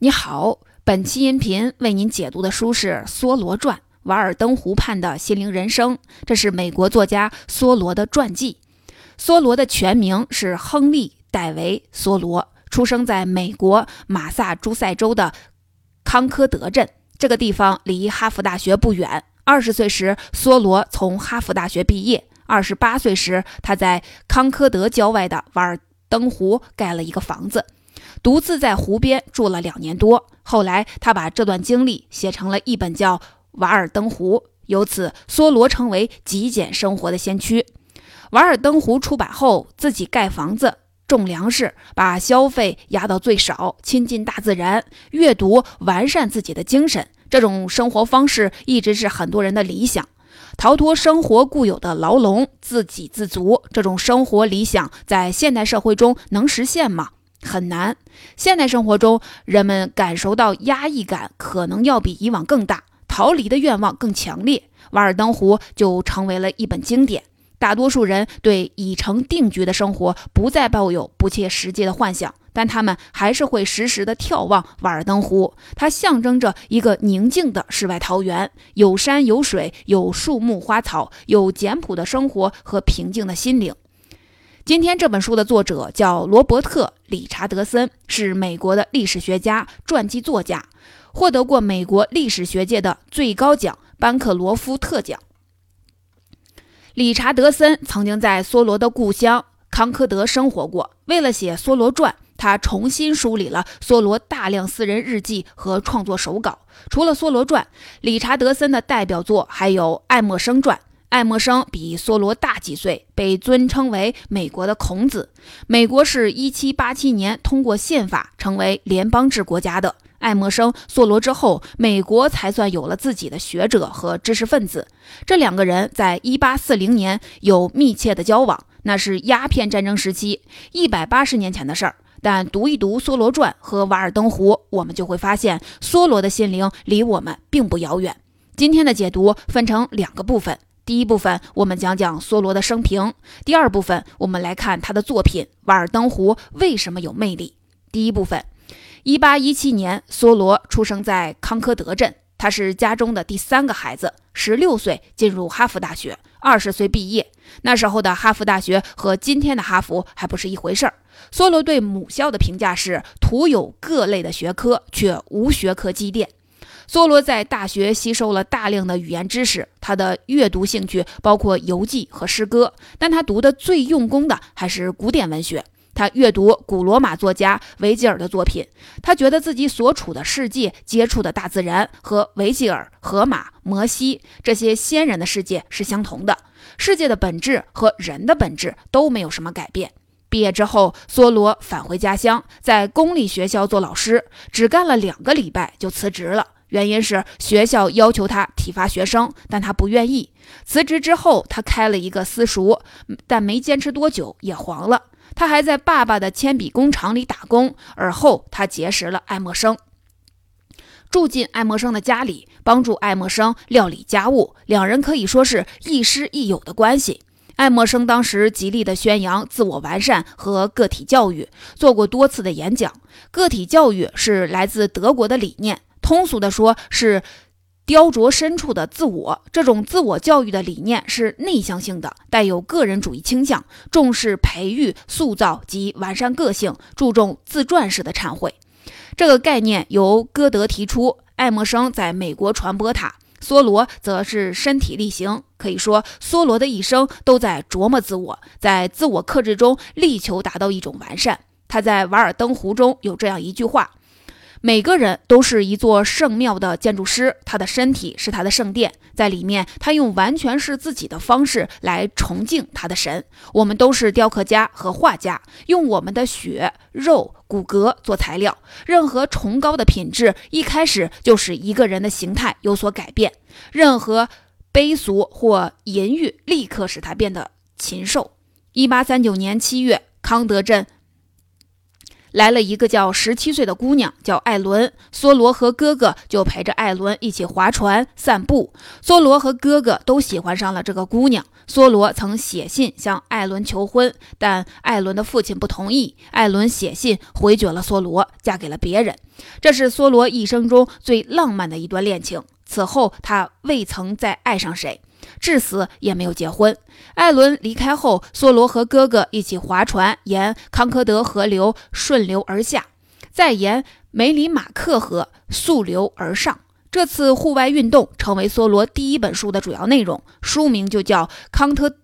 你好，本期音频为您解读的书是《梭罗传：瓦尔登湖畔的心灵人生》，这是美国作家梭罗的传记。梭罗的全名是亨利·戴维·梭罗，出生在美国马萨诸塞州的康科德镇，这个地方离哈佛大学不远。二十岁时，梭罗从哈佛大学毕业。二十八岁时，他在康科德郊外的瓦尔登湖盖了一个房子。独自在湖边住了两年多，后来他把这段经历写成了一本叫《瓦尔登湖》，由此梭罗成为极简生活的先驱。《瓦尔登湖》出版后，自己盖房子、种粮食，把消费压到最少，亲近大自然，阅读，完善自己的精神。这种生活方式一直是很多人的理想。逃脱生活固有的牢笼，自给自足，这种生活理想在现代社会中能实现吗？很难。现代生活中，人们感受到压抑感可能要比以往更大，逃离的愿望更强烈。瓦尔登湖就成为了一本经典。大多数人对已成定局的生活不再抱有不切实际的幻想，但他们还是会时时的眺望瓦尔登湖。它象征着一个宁静的世外桃源，有山有水，有树木花草，有简朴的生活和平静的心灵。今天这本书的作者叫罗伯特·理查德森，是美国的历史学家、传记作家，获得过美国历史学界的最高奖班克罗夫特奖。理查德森曾经在梭罗的故乡康科德生活过。为了写《梭罗传》，他重新梳理了梭罗大量私人日记和创作手稿。除了《梭罗传》，理查德森的代表作还有《爱默生传》。爱默生比梭罗大几岁，被尊称为美国的孔子。美国是一七八七年通过宪法成为联邦制国家的。爱默生、梭罗之后，美国才算有了自己的学者和知识分子。这两个人在一八四零年有密切的交往，那是鸦片战争时期，一百八十年前的事儿。但读一读《梭罗传》和《瓦尔登湖》，我们就会发现，梭罗的心灵离我们并不遥远。今天的解读分成两个部分。第一部分，我们讲讲梭罗的生平；第二部分，我们来看他的作品《瓦尔登湖》为什么有魅力。第一部分，一八一七年，梭罗出生在康科德镇，他是家中的第三个孩子，十六岁进入哈佛大学，二十岁毕业。那时候的哈佛大学和今天的哈佛还不是一回事儿。梭罗对母校的评价是：徒有各类的学科，却无学科积淀。梭罗在大学吸收了大量的语言知识，他的阅读兴趣包括游记和诗歌，但他读的最用功的还是古典文学。他阅读古罗马作家维吉尔的作品，他觉得自己所处的世界、接触的大自然和维吉尔、荷马、摩西这些先人的世界是相同的，世界的本质和人的本质都没有什么改变。毕业之后，梭罗返回家乡，在公立学校做老师，只干了两个礼拜就辞职了。原因是学校要求他体罚学生，但他不愿意。辞职之后，他开了一个私塾，但没坚持多久也黄了。他还在爸爸的铅笔工厂里打工。而后，他结识了爱默生，住进爱默生的家里，帮助爱默生料理家务。两人可以说是亦师亦友的关系。爱默生当时极力地宣扬自我完善和个体教育，做过多次的演讲。个体教育是来自德国的理念。通俗的说，是雕琢深处的自我。这种自我教育的理念是内向性的，带有个人主义倾向，重视培育、塑造及完善个性，注重自传式的忏悔。这个概念由歌德提出，爱默生在美国传播它，梭罗则是身体力行。可以说，梭罗的一生都在琢磨自我，在自我克制中力求达到一种完善。他在《瓦尔登湖》中有这样一句话。每个人都是一座圣庙的建筑师，他的身体是他的圣殿，在里面，他用完全是自己的方式来崇敬他的神。我们都是雕刻家和画家，用我们的血肉骨骼做材料。任何崇高的品质，一开始就使一个人的形态有所改变；任何卑俗或淫欲，立刻使他变得禽兽。一八三九年七月，康德镇。来了一个叫十七岁的姑娘，叫艾伦。梭罗和哥哥就陪着艾伦一起划船、散步。梭罗和哥哥都喜欢上了这个姑娘。梭罗曾写信向艾伦求婚，但艾伦的父亲不同意。艾伦写信回绝了梭罗，嫁给了别人。这是梭罗一生中最浪漫的一段恋情。此后，他未曾再爱上谁。至死也没有结婚。艾伦离开后，梭罗和哥哥一起划船，沿康科德河流顺流而下，再沿梅里马克河溯流而上。这次户外运动成为梭罗第一本书的主要内容，书名就叫《康特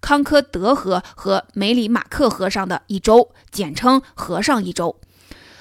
康科德河和梅里马克河上的一周》，简称《河上一周》。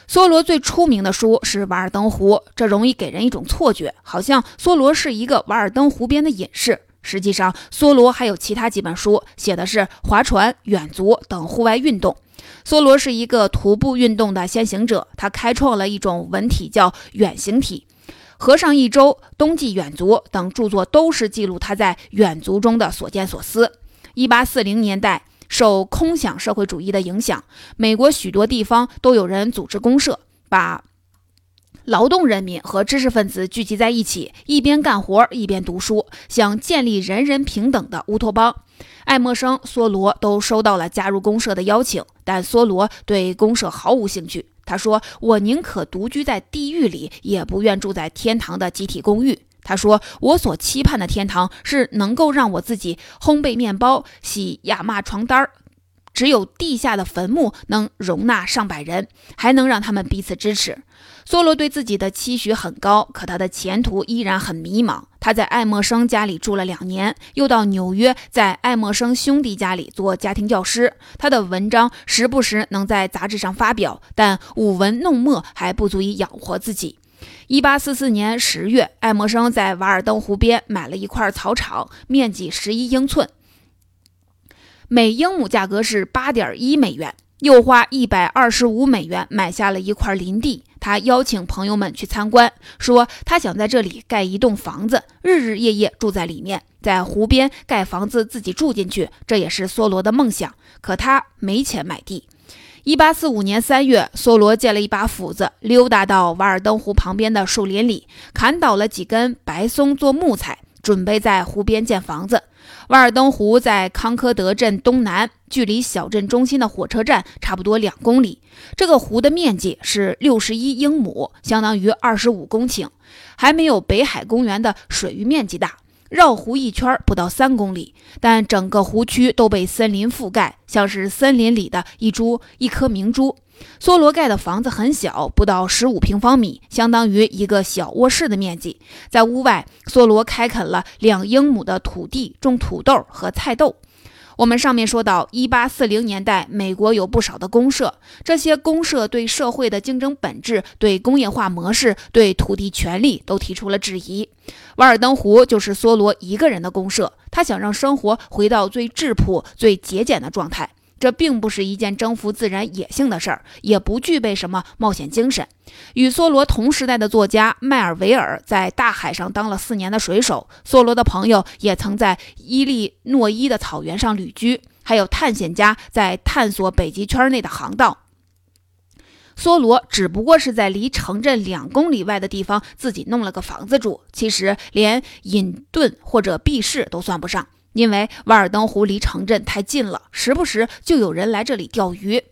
梭罗最出名的书是《瓦尔登湖》，这容易给人一种错觉，好像梭罗是一个瓦尔登湖边的隐士。实际上，梭罗还有其他几本书，写的是划船、远足等户外运动。梭罗是一个徒步运动的先行者，他开创了一种文体叫远行体。《河上一周》《冬季远足》等著作都是记录他在远足中的所见所思。一八四零年代，受空想社会主义的影响，美国许多地方都有人组织公社，把。劳动人民和知识分子聚集在一起，一边干活一边读书，想建立人人平等的乌托邦。爱默生、梭罗都收到了加入公社的邀请，但梭罗对公社毫无兴趣。他说：“我宁可独居在地狱里，也不愿住在天堂的集体公寓。”他说：“我所期盼的天堂是能够让我自己烘焙面包、洗亚麻床单儿。只有地下的坟墓能容纳上百人，还能让他们彼此支持。”梭罗对自己的期许很高，可他的前途依然很迷茫。他在爱默生家里住了两年，又到纽约，在爱默生兄弟家里做家庭教师。他的文章时不时能在杂志上发表，但舞文弄墨还不足以养活自己。一八四四年十月，爱默生在瓦尔登湖边买了一块草场，面积十一英寸，每英亩价格是八点一美元。又花一百二十五美元买下了一块林地。他邀请朋友们去参观，说他想在这里盖一栋房子，日日夜夜住在里面，在湖边盖房子自己住进去。这也是梭罗的梦想。可他没钱买地。一八四五年三月，梭罗借了一把斧子，溜达到瓦尔登湖旁边的树林里，砍倒了几根白松做木材，准备在湖边建房子。瓦尔登湖在康科德镇东南，距离小镇中心的火车站差不多两公里。这个湖的面积是六十一英亩，相当于二十五公顷，还没有北海公园的水域面积大。绕湖一圈不到三公里，但整个湖区都被森林覆盖，像是森林里的一株一颗明珠。梭罗盖的房子很小，不到十五平方米，相当于一个小卧室的面积。在屋外，梭罗开垦了两英亩的土地，种土豆和菜豆。我们上面说到，一八四零年代，美国有不少的公社，这些公社对社会的竞争本质、对工业化模式、对土地权利都提出了质疑。瓦尔登湖就是梭罗一个人的公社，他想让生活回到最质朴、最节俭的状态。这并不是一件征服自然野性的事儿，也不具备什么冒险精神。与梭罗同时代的作家迈尔维尔在大海上当了四年的水手，梭罗的朋友也曾在伊利诺伊的草原上旅居，还有探险家在探索北极圈内的航道。梭罗只不过是在离城镇两公里外的地方自己弄了个房子住，其实连隐遁或者避世都算不上。因为瓦尔登湖离城镇太近了，时不时就有人来这里钓鱼。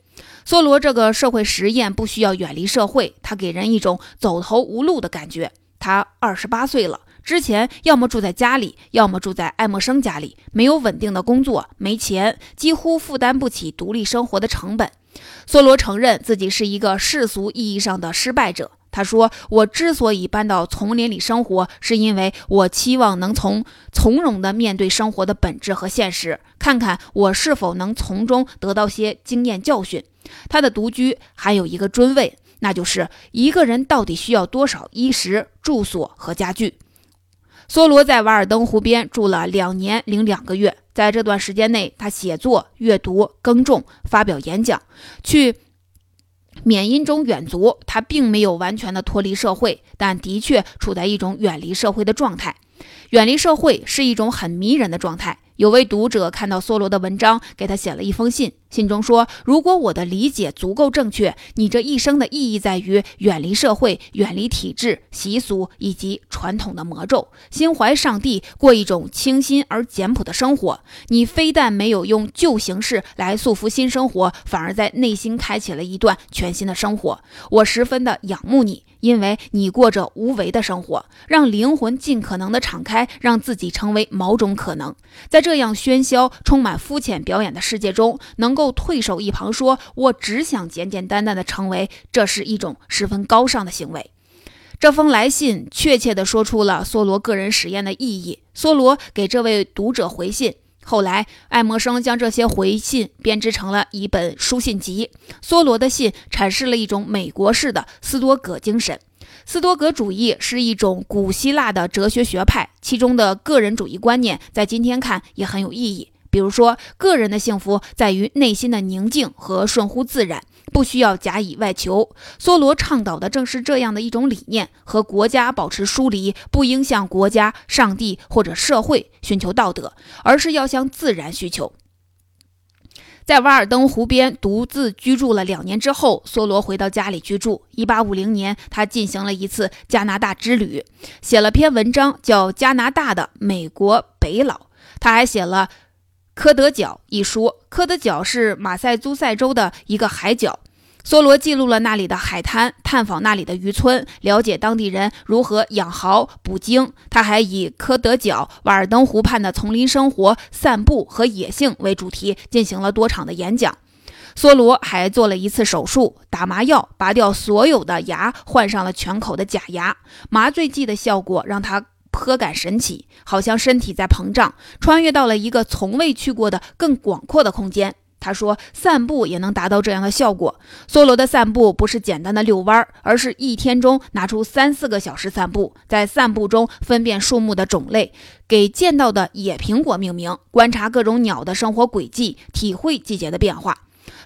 梭罗这个社会实验不需要远离社会，他给人一种走投无路的感觉。他二十八岁了，之前要么住在家里，要么住在爱默生家里，没有稳定的工作，没钱，几乎负担不起独立生活的成本。梭罗承认自己是一个世俗意义上的失败者。他说：“我之所以搬到丛林里生活，是因为我期望能从从容地面对生活的本质和现实，看看我是否能从中得到些经验教训。”他的独居还有一个尊位，那就是一个人到底需要多少衣食住所和家具。梭罗在瓦尔登湖边住了两年零两个月，在这段时间内，他写作、阅读、耕种、发表演讲，去。缅因中远足，他并没有完全的脱离社会，但的确处在一种远离社会的状态。远离社会是一种很迷人的状态。有位读者看到梭罗的文章，给他写了一封信，信中说：“如果我的理解足够正确，你这一生的意义在于远离社会、远离体制、习俗以及传统的魔咒，心怀上帝，过一种清新而简朴的生活。你非但没有用旧形式来束缚新生活，反而在内心开启了一段全新的生活。我十分的仰慕你。”因为你过着无为的生活，让灵魂尽可能的敞开，让自己成为某种可能。在这样喧嚣、充满肤浅表演的世界中，能够退守一旁，说“我只想简简单单的成为”，这是一种十分高尚的行为。这封来信确切地说出了梭罗个人实验的意义。梭罗给这位读者回信。后来，爱默生将这些回信编织成了一本书信集。梭罗的信阐释了一种美国式的斯多葛精神。斯多葛主义是一种古希腊的哲学学派，其中的个人主义观念在今天看也很有意义。比如说，个人的幸福在于内心的宁静和顺乎自然。不需要假以外求。梭罗倡导的正是这样的一种理念：和国家保持疏离，不应向国家、上帝或者社会寻求道德，而是要向自然需求。在瓦尔登湖边独自居住了两年之后，梭罗回到家里居住。1850年，他进行了一次加拿大之旅，写了篇文章，叫《加拿大的美国北佬》。他还写了。科德角一书，科德角是马赛诸塞州的一个海角。梭罗记录了那里的海滩，探访那里的渔村，了解当地人如何养蚝捕鲸。他还以科德角、瓦尔登湖畔的丛林生活、散步和野性为主题，进行了多场的演讲。梭罗还做了一次手术，打麻药，拔掉所有的牙，换上了全口的假牙。麻醉剂的效果让他。颇感神奇，好像身体在膨胀，穿越到了一个从未去过的更广阔的空间。他说，散步也能达到这样的效果。梭罗的散步不是简单的遛弯，而是一天中拿出三四个小时散步，在散步中分辨树木的种类，给见到的野苹果命名，观察各种鸟的生活轨迹，体会季节的变化。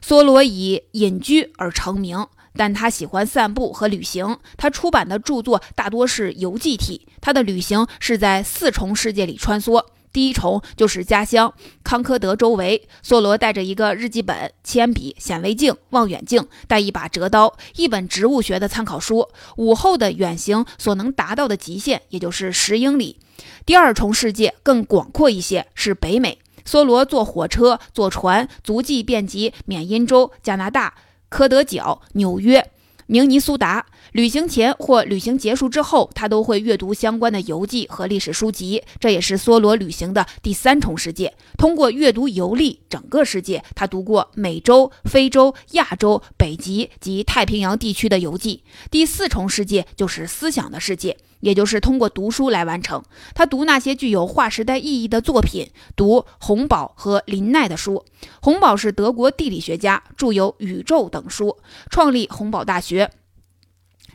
梭罗以隐居而成名。但他喜欢散步和旅行。他出版的著作大多是游记体。他的旅行是在四重世界里穿梭。第一重就是家乡康科德周围。梭罗带着一个日记本、铅笔、显微镜、望远镜，带一把折刀，一本植物学的参考书。午后的远行所能达到的极限，也就是十英里。第二重世界更广阔一些，是北美。梭罗坐火车、坐船，足迹遍及缅因州、加拿大。科德角、纽约、明尼苏达。旅行前或旅行结束之后，他都会阅读相关的游记和历史书籍。这也是梭罗旅行的第三重世界。通过阅读游历整个世界，他读过美洲、非洲、亚洲、北极及太平洋地区的游记。第四重世界就是思想的世界。也就是通过读书来完成。他读那些具有划时代意义的作品，读洪堡和林奈的书。洪堡是德国地理学家，著有《宇宙》等书，创立洪堡大学，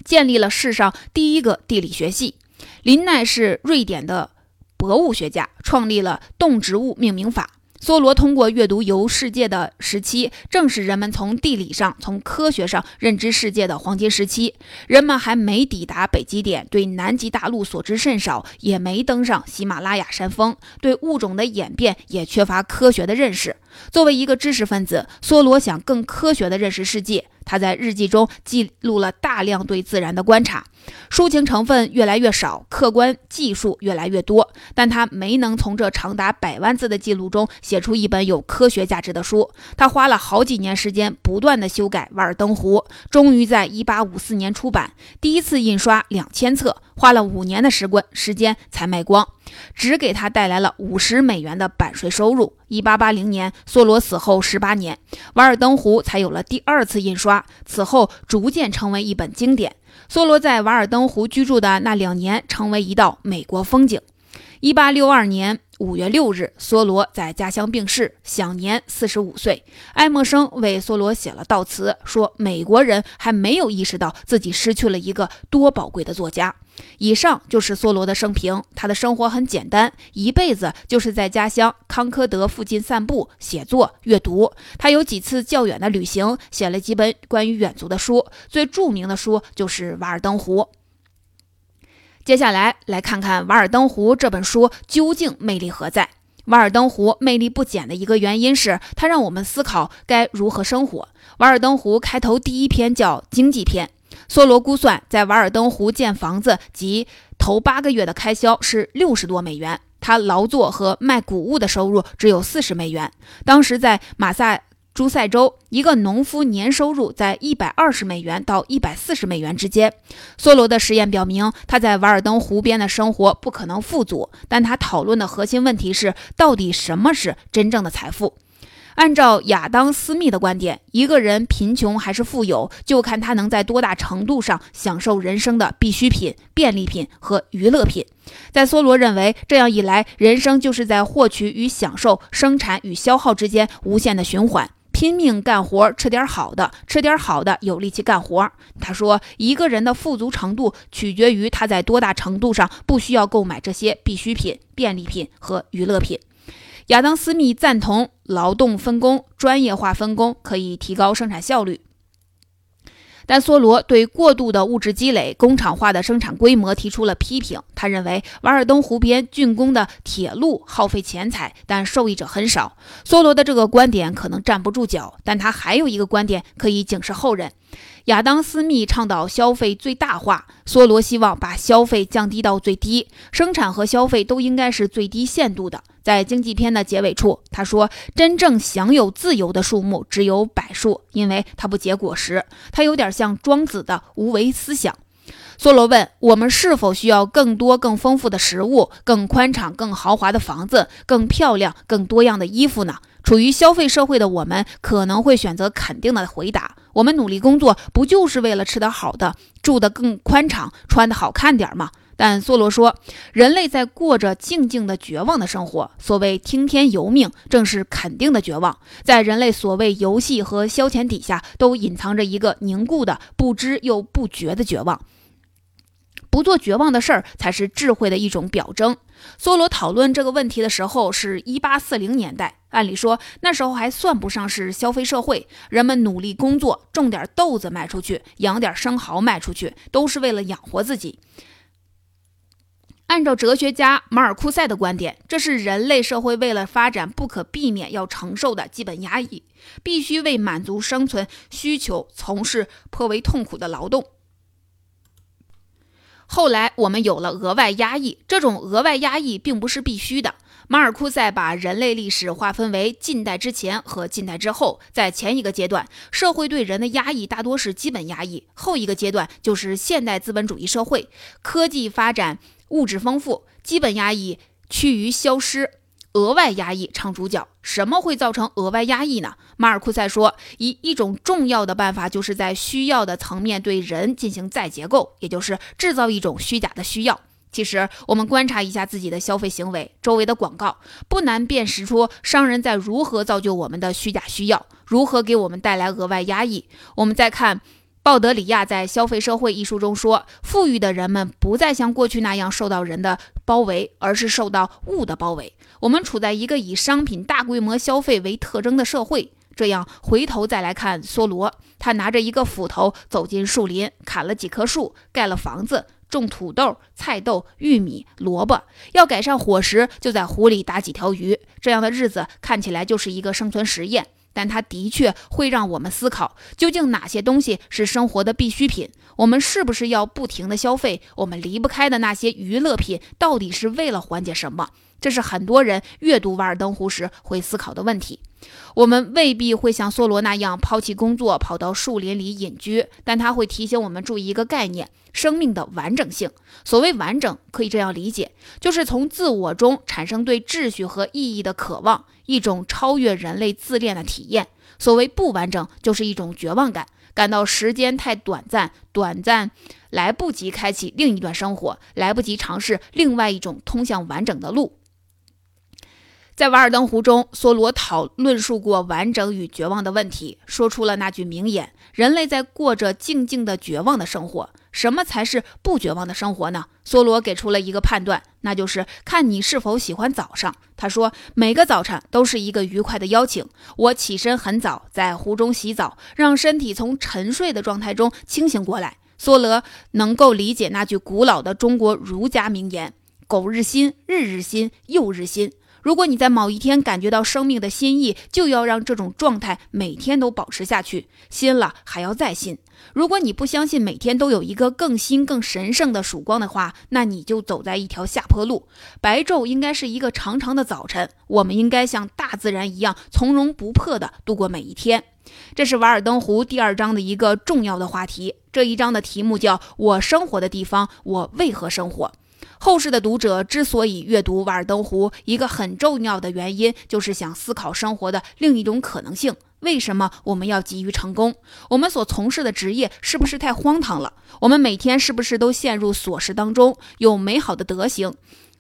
建立了世上第一个地理学系。林奈是瑞典的博物学家，创立了动植物命名法。梭罗通过阅读游世界的时期，正是人们从地理上、从科学上认知世界的黄金时期。人们还没抵达北极点，对南极大陆所知甚少，也没登上喜马拉雅山峰，对物种的演变也缺乏科学的认识。作为一个知识分子，梭罗想更科学地认识世界。他在日记中记录了大量对自然的观察，抒情成分越来越少，客观技术越来越多，但他没能从这长达百万字的记录中写出一本有科学价值的书。他花了好几年时间，不断地修改《瓦尔登湖》，终于在1854年出版，第一次印刷两千册，花了五年的时光时间才卖光。只给他带来了五十美元的版税收入。一八八零年，梭罗死后十八年，《瓦尔登湖》才有了第二次印刷，此后逐渐成为一本经典。梭罗在瓦尔登湖居住的那两年，成为一道美国风景。一八六二年。五月六日，梭罗在家乡病逝，享年四十五岁。爱默生为梭罗写了悼词，说：“美国人还没有意识到自己失去了一个多宝贵的作家。”以上就是梭罗的生平。他的生活很简单，一辈子就是在家乡康科德附近散步、写作、阅读。他有几次较远的旅行，写了几本关于远足的书，最著名的书就是《瓦尔登湖》。接下来来看看《瓦尔登湖》这本书究竟魅力何在。瓦尔登湖魅力不减的一个原因是，它让我们思考该如何生活。瓦尔登湖开头第一篇叫经济篇。梭罗估算，在瓦尔登湖建房子及头八个月的开销是六十多美元，他劳作和卖谷物的收入只有四十美元。当时在马萨诸塞州，一个农夫年收入在一百二十美元到一百四十美元之间。梭罗的实验表明，他在瓦尔登湖边的生活不可能富足，但他讨论的核心问题是，到底什么是真正的财富？按照亚当·斯密的观点，一个人贫穷还是富有，就看他能在多大程度上享受人生的必需品、便利品和娱乐品。在梭罗认为，这样一来，人生就是在获取与享受、生产与消耗之间无限的循环。拼命干活，吃点好的，吃点好的，有力气干活。他说，一个人的富足程度取决于他在多大程度上不需要购买这些必需品、便利品和娱乐品。亚当·斯密赞同劳动分工、专业化分工可以提高生产效率，但梭罗对过度的物质积累、工厂化的生产规模提出了批评。他认为瓦尔登湖边竣工的铁路耗费钱财，但受益者很少。梭罗的这个观点可能站不住脚，但他还有一个观点可以警示后人。亚当·斯密倡导消费最大化，梭罗希望把消费降低到最低，生产和消费都应该是最低限度的。在经济篇的结尾处，他说：“真正享有自由的树木只有柏树，因为它不结果实。”它有点像庄子的无为思想。梭罗问：“我们是否需要更多、更丰富的食物、更宽敞、更豪华的房子、更漂亮、更多样的衣服呢？”处于消费社会的我们可能会选择肯定的回答：“我们努力工作，不就是为了吃得好的、住得更宽敞、穿得好看点吗？”但梭罗说，人类在过着静静的绝望的生活。所谓听天由命，正是肯定的绝望。在人类所谓游戏和消遣底下，都隐藏着一个凝固的、不知又不觉的绝望。不做绝望的事儿，才是智慧的一种表征。梭罗讨论这个问题的时候是一八四零年代，按理说那时候还算不上是消费社会，人们努力工作，种点豆子卖出去，养点生蚝卖出去，都是为了养活自己。按照哲学家马尔库塞的观点，这是人类社会为了发展不可避免要承受的基本压抑，必须为满足生存需求从事颇为痛苦的劳动。后来我们有了额外压抑，这种额外压抑并不是必须的。马尔库塞把人类历史划分为近代之前和近代之后，在前一个阶段，社会对人的压抑大多是基本压抑；后一个阶段就是现代资本主义社会，科技发展。物质丰富，基本压抑趋于消失，额外压抑唱主角。什么会造成额外压抑呢？马尔库塞说，一一种重要的办法就是在需要的层面对人进行再结构，也就是制造一种虚假的需要。其实，我们观察一下自己的消费行为，周围的广告，不难辨识出商人在如何造就我们的虚假需要，如何给我们带来额外压抑。我们再看。鲍德里亚在《消费社会》一书中说：“富裕的人们不再像过去那样受到人的包围，而是受到物的包围。我们处在一个以商品大规模消费为特征的社会。”这样，回头再来看梭罗，他拿着一个斧头走进树林，砍了几棵树，盖了房子，种土豆、菜豆、玉米、萝卜。要改善伙食，就在湖里打几条鱼。这样的日子看起来就是一个生存实验。但它的确会让我们思考，究竟哪些东西是生活的必需品？我们是不是要不停的消费？我们离不开的那些娱乐品，到底是为了缓解什么？这是很多人阅读《瓦尔登湖》时会思考的问题。我们未必会像梭罗那样抛弃工作，跑到树林里隐居，但他会提醒我们注意一个概念：生命的完整性。所谓完整，可以这样理解，就是从自我中产生对秩序和意义的渴望，一种超越人类自恋的体验。所谓不完整，就是一种绝望感，感到时间太短暂，短暂来不及开启另一段生活，来不及尝试另外一种通向完整的路。在《瓦尔登湖》中，梭罗讨论述过完整与绝望的问题，说出了那句名言：“人类在过着静静的绝望的生活。”什么才是不绝望的生活呢？梭罗给出了一个判断，那就是看你是否喜欢早上。他说：“每个早晨都是一个愉快的邀请。我起身很早，在湖中洗澡，让身体从沉睡的状态中清醒过来。”梭罗能够理解那句古老的中国儒家名言：“苟日新，日日新，又日新。”如果你在某一天感觉到生命的新意，就要让这种状态每天都保持下去。新了还要再新。如果你不相信每天都有一个更新、更神圣的曙光的话，那你就走在一条下坡路。白昼应该是一个长长的早晨，我们应该像大自然一样从容不迫地度过每一天。这是《瓦尔登湖》第二章的一个重要的话题。这一章的题目叫“我生活的地方，我为何生活”。后世的读者之所以阅读《瓦尔登湖》，一个很重要的原因就是想思考生活的另一种可能性。为什么我们要急于成功？我们所从事的职业是不是太荒唐了？我们每天是不是都陷入琐事当中？有美好的德行，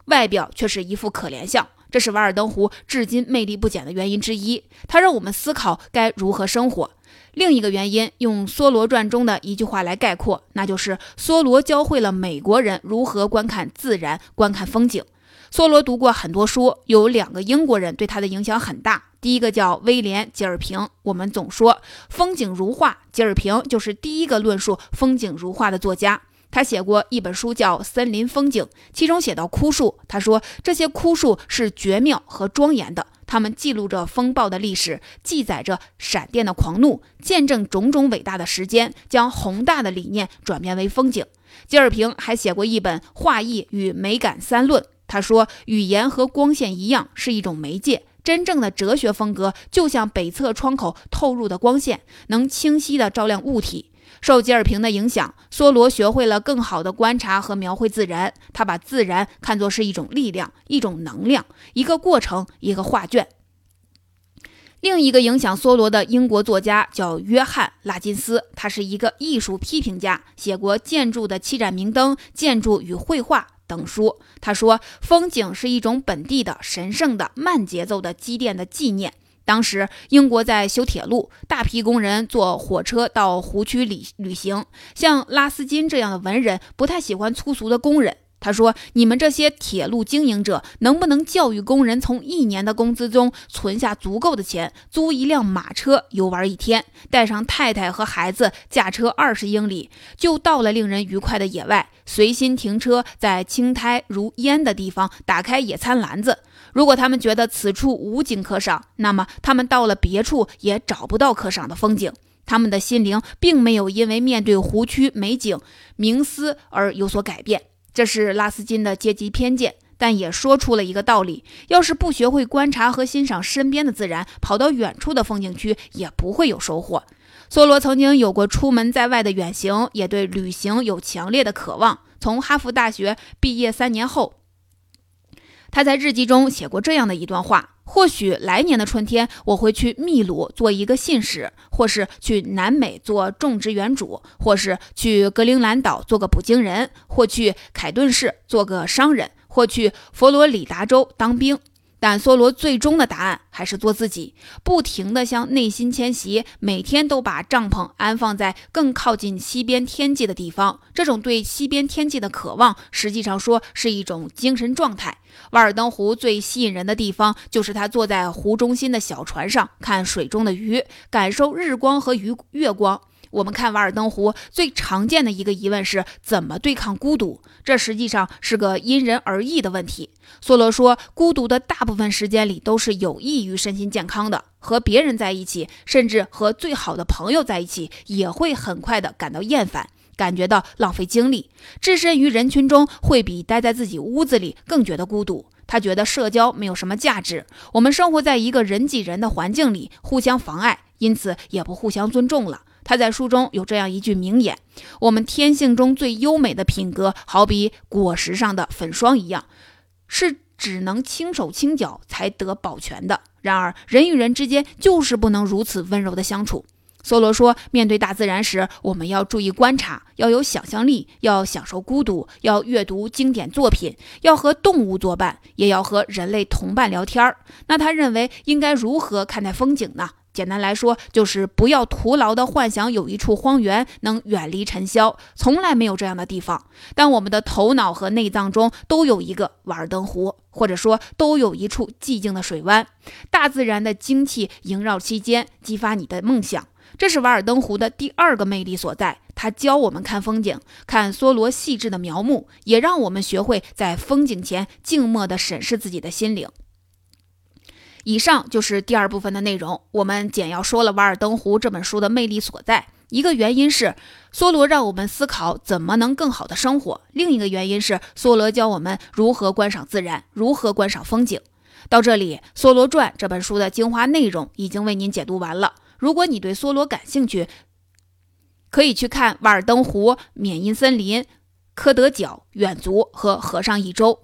外表却是一副可怜相。这是《瓦尔登湖》至今魅力不减的原因之一。它让我们思考该如何生活。另一个原因，用梭罗传中的一句话来概括，那就是梭罗教会了美国人如何观看自然、观看风景。梭罗读过很多书，有两个英国人对他的影响很大。第一个叫威廉·吉尔平。我们总说风景如画，吉尔平就是第一个论述风景如画的作家。他写过一本书叫《森林风景》，其中写到枯树，他说这些枯树是绝妙和庄严的。他们记录着风暴的历史，记载着闪电的狂怒，见证种种伟大的时间，将宏大的理念转变为风景。吉尔平还写过一本《画意与美感三论》，他说，语言和光线一样是一种媒介，真正的哲学风格就像北侧窗口透入的光线，能清晰地照亮物体。受吉尔平的影响，梭罗学会了更好的观察和描绘自然。他把自然看作是一种力量、一种能量、一个过程、一个画卷。另一个影响梭罗的英国作家叫约翰·拉金斯，他是一个艺术批评家，写过《建筑的七盏明灯》《建筑与绘画》等书。他说：“风景是一种本地的、神圣的、慢节奏的积淀的纪念。”当时英国在修铁路，大批工人坐火车到湖区旅旅行。像拉斯金这样的文人不太喜欢粗俗的工人。他说：“你们这些铁路经营者，能不能教育工人从一年的工资中存下足够的钱，租一辆马车游玩一天，带上太太和孩子，驾车二十英里，就到了令人愉快的野外，随心停车在青苔如烟的地方，打开野餐篮子。”如果他们觉得此处无景可赏，那么他们到了别处也找不到可赏的风景。他们的心灵并没有因为面对湖区美景冥思而有所改变。这是拉斯金的阶级偏见，但也说出了一个道理：要是不学会观察和欣赏身边的自然，跑到远处的风景区也不会有收获。梭罗曾经有过出门在外的远行，也对旅行有强烈的渴望。从哈佛大学毕业三年后。他在日记中写过这样的一段话：或许来年的春天，我会去秘鲁做一个信使，或是去南美做种植园主，或是去格陵兰岛做个捕鲸人，或去凯顿市做个商人，或去佛罗里达州当兵。但梭罗最终的答案还是做自己，不停地向内心迁徙，每天都把帐篷安放在更靠近西边天际的地方。这种对西边天际的渴望，实际上说是一种精神状态。瓦尔登湖最吸引人的地方，就是他坐在湖中心的小船上，看水中的鱼，感受日光和鱼月光。我们看瓦尔登湖最常见的一个疑问是怎么对抗孤独？这实际上是个因人而异的问题。梭罗说，孤独的大部分时间里都是有益于身心健康的。和别人在一起，甚至和最好的朋友在一起，也会很快的感到厌烦，感觉到浪费精力。置身于人群中，会比待在自己屋子里更觉得孤独。他觉得社交没有什么价值。我们生活在一个人挤人的环境里，互相妨碍，因此也不互相尊重了。他在书中有这样一句名言：“我们天性中最优美的品格，好比果实上的粉霜一样，是只能轻手轻脚才得保全的。然而，人与人之间就是不能如此温柔的相处。”梭罗说：“面对大自然时，我们要注意观察，要有想象力，要享受孤独，要阅读经典作品，要和动物作伴，也要和人类同伴聊天儿。”那他认为应该如何看待风景呢？简单来说，就是不要徒劳地幻想有一处荒原能远离尘嚣，从来没有这样的地方。但我们的头脑和内脏中都有一个瓦尔登湖，或者说都有一处寂静的水湾。大自然的精气萦绕其间，激发你的梦想。这是瓦尔登湖的第二个魅力所在。它教我们看风景，看梭罗细致的描摹，也让我们学会在风景前静默地审视自己的心灵。以上就是第二部分的内容。我们简要说了《瓦尔登湖》这本书的魅力所在。一个原因是梭罗让我们思考怎么能更好的生活，另一个原因是梭罗教我们如何观赏自然，如何观赏风景。到这里，《梭罗传》这本书的精华内容已经为您解读完了。如果你对梭罗感兴趣，可以去看《瓦尔登湖》《缅因森林》《科德角》《远足》和《河上一周》。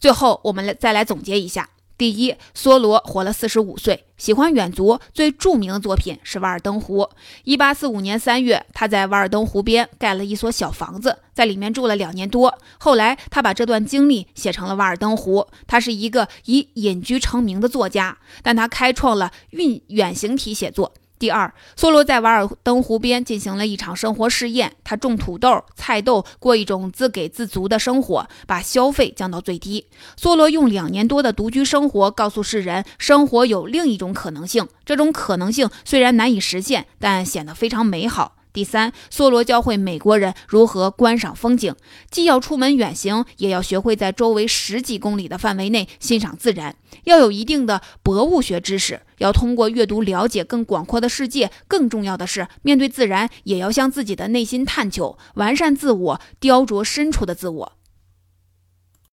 最后，我们来再来总结一下。第一，梭罗活了四十五岁，喜欢远足，最著名的作品是《瓦尔登湖》。一八四五年三月，他在瓦尔登湖边盖了一所小房子，在里面住了两年多。后来，他把这段经历写成了《瓦尔登湖》。他是一个以隐居成名的作家，但他开创了运远行体写作。第二，梭罗在瓦尔登湖边进行了一场生活试验。他种土豆、菜豆，过一种自给自足的生活，把消费降到最低。梭罗用两年多的独居生活，告诉世人，生活有另一种可能性。这种可能性虽然难以实现，但显得非常美好。第三，梭罗教会美国人如何观赏风景，既要出门远行，也要学会在周围十几公里的范围内欣赏自然，要有一定的博物学知识，要通过阅读了解更广阔的世界。更重要的是，面对自然，也要向自己的内心探求，完善自我，雕琢深处的自我。